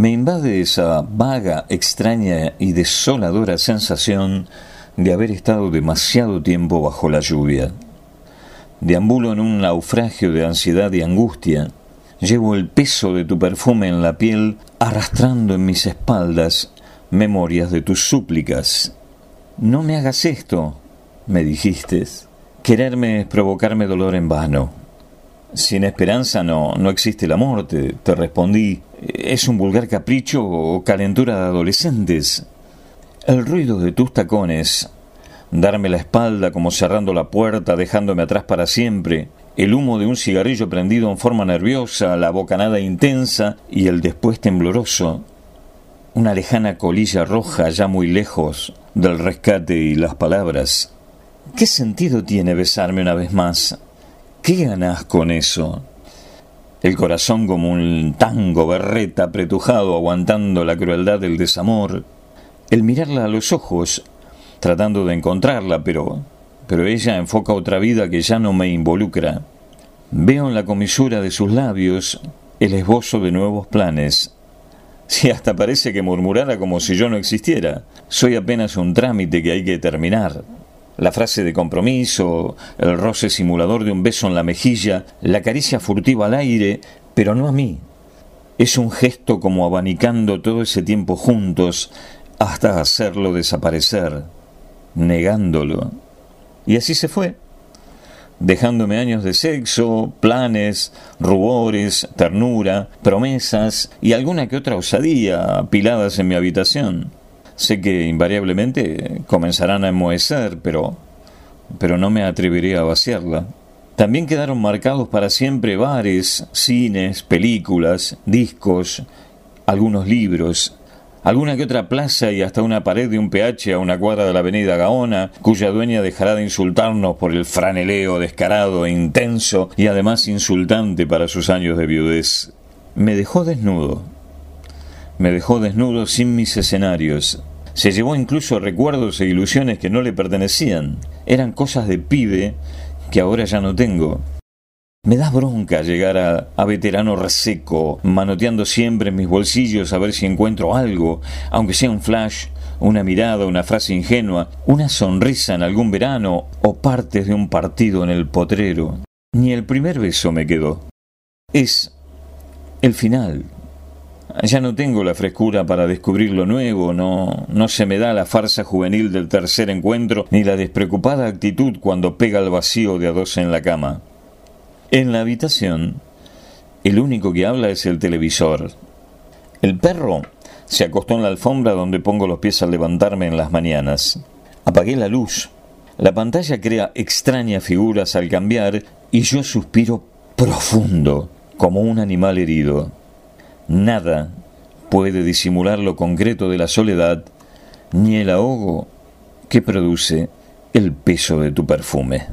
me invade esa vaga, extraña y desoladora sensación de haber estado demasiado tiempo bajo la lluvia. Deambulo en un naufragio de ansiedad y angustia. Llevo el peso de tu perfume en la piel, arrastrando en mis espaldas memorias de tus súplicas. No me hagas esto, me dijiste. Quererme es provocarme dolor en vano. Sin esperanza no, no existe la muerte, te respondí. Es un vulgar capricho o calentura de adolescentes. El ruido de tus tacones, darme la espalda como cerrando la puerta, dejándome atrás para siempre, el humo de un cigarrillo prendido en forma nerviosa, la bocanada intensa y el después tembloroso, una lejana colilla roja ya muy lejos del rescate y las palabras. ¿Qué sentido tiene besarme una vez más? ¿Qué ganas con eso? El corazón como un tango berreta apretujado aguantando la crueldad del desamor. El mirarla a los ojos, tratando de encontrarla, pero pero ella enfoca otra vida que ya no me involucra. Veo en la comisura de sus labios el esbozo de nuevos planes. Si hasta parece que murmurara como si yo no existiera. Soy apenas un trámite que hay que terminar la frase de compromiso, el roce simulador de un beso en la mejilla, la caricia furtiva al aire, pero no a mí. Es un gesto como abanicando todo ese tiempo juntos hasta hacerlo desaparecer, negándolo. Y así se fue, dejándome años de sexo, planes, rubores, ternura, promesas y alguna que otra osadía apiladas en mi habitación. Sé que invariablemente comenzarán a enmohecer, pero, pero no me atreveré a vaciarla. También quedaron marcados para siempre bares, cines, películas, discos, algunos libros, alguna que otra plaza y hasta una pared de un PH a una cuadra de la avenida Gaona, cuya dueña dejará de insultarnos por el franeleo descarado e intenso y además insultante para sus años de viudez. Me dejó desnudo. Me dejó desnudo sin mis escenarios, se llevó incluso recuerdos e ilusiones que no le pertenecían. Eran cosas de pibe que ahora ya no tengo. Me da bronca llegar a, a, veterano reseco, manoteando siempre en mis bolsillos a ver si encuentro algo, aunque sea un flash, una mirada, una frase ingenua, una sonrisa en algún verano o partes de un partido en el potrero. Ni el primer beso me quedó. Es el final, ya no tengo la frescura para descubrir lo nuevo, no, no se me da la farsa juvenil del tercer encuentro, ni la despreocupada actitud cuando pega el vacío de a dos en la cama. En la habitación, el único que habla es el televisor. El perro se acostó en la alfombra donde pongo los pies al levantarme en las mañanas. Apagué la luz. La pantalla crea extrañas figuras al cambiar y yo suspiro profundo, como un animal herido. Nada puede disimular lo concreto de la soledad, ni el ahogo que produce el peso de tu perfume.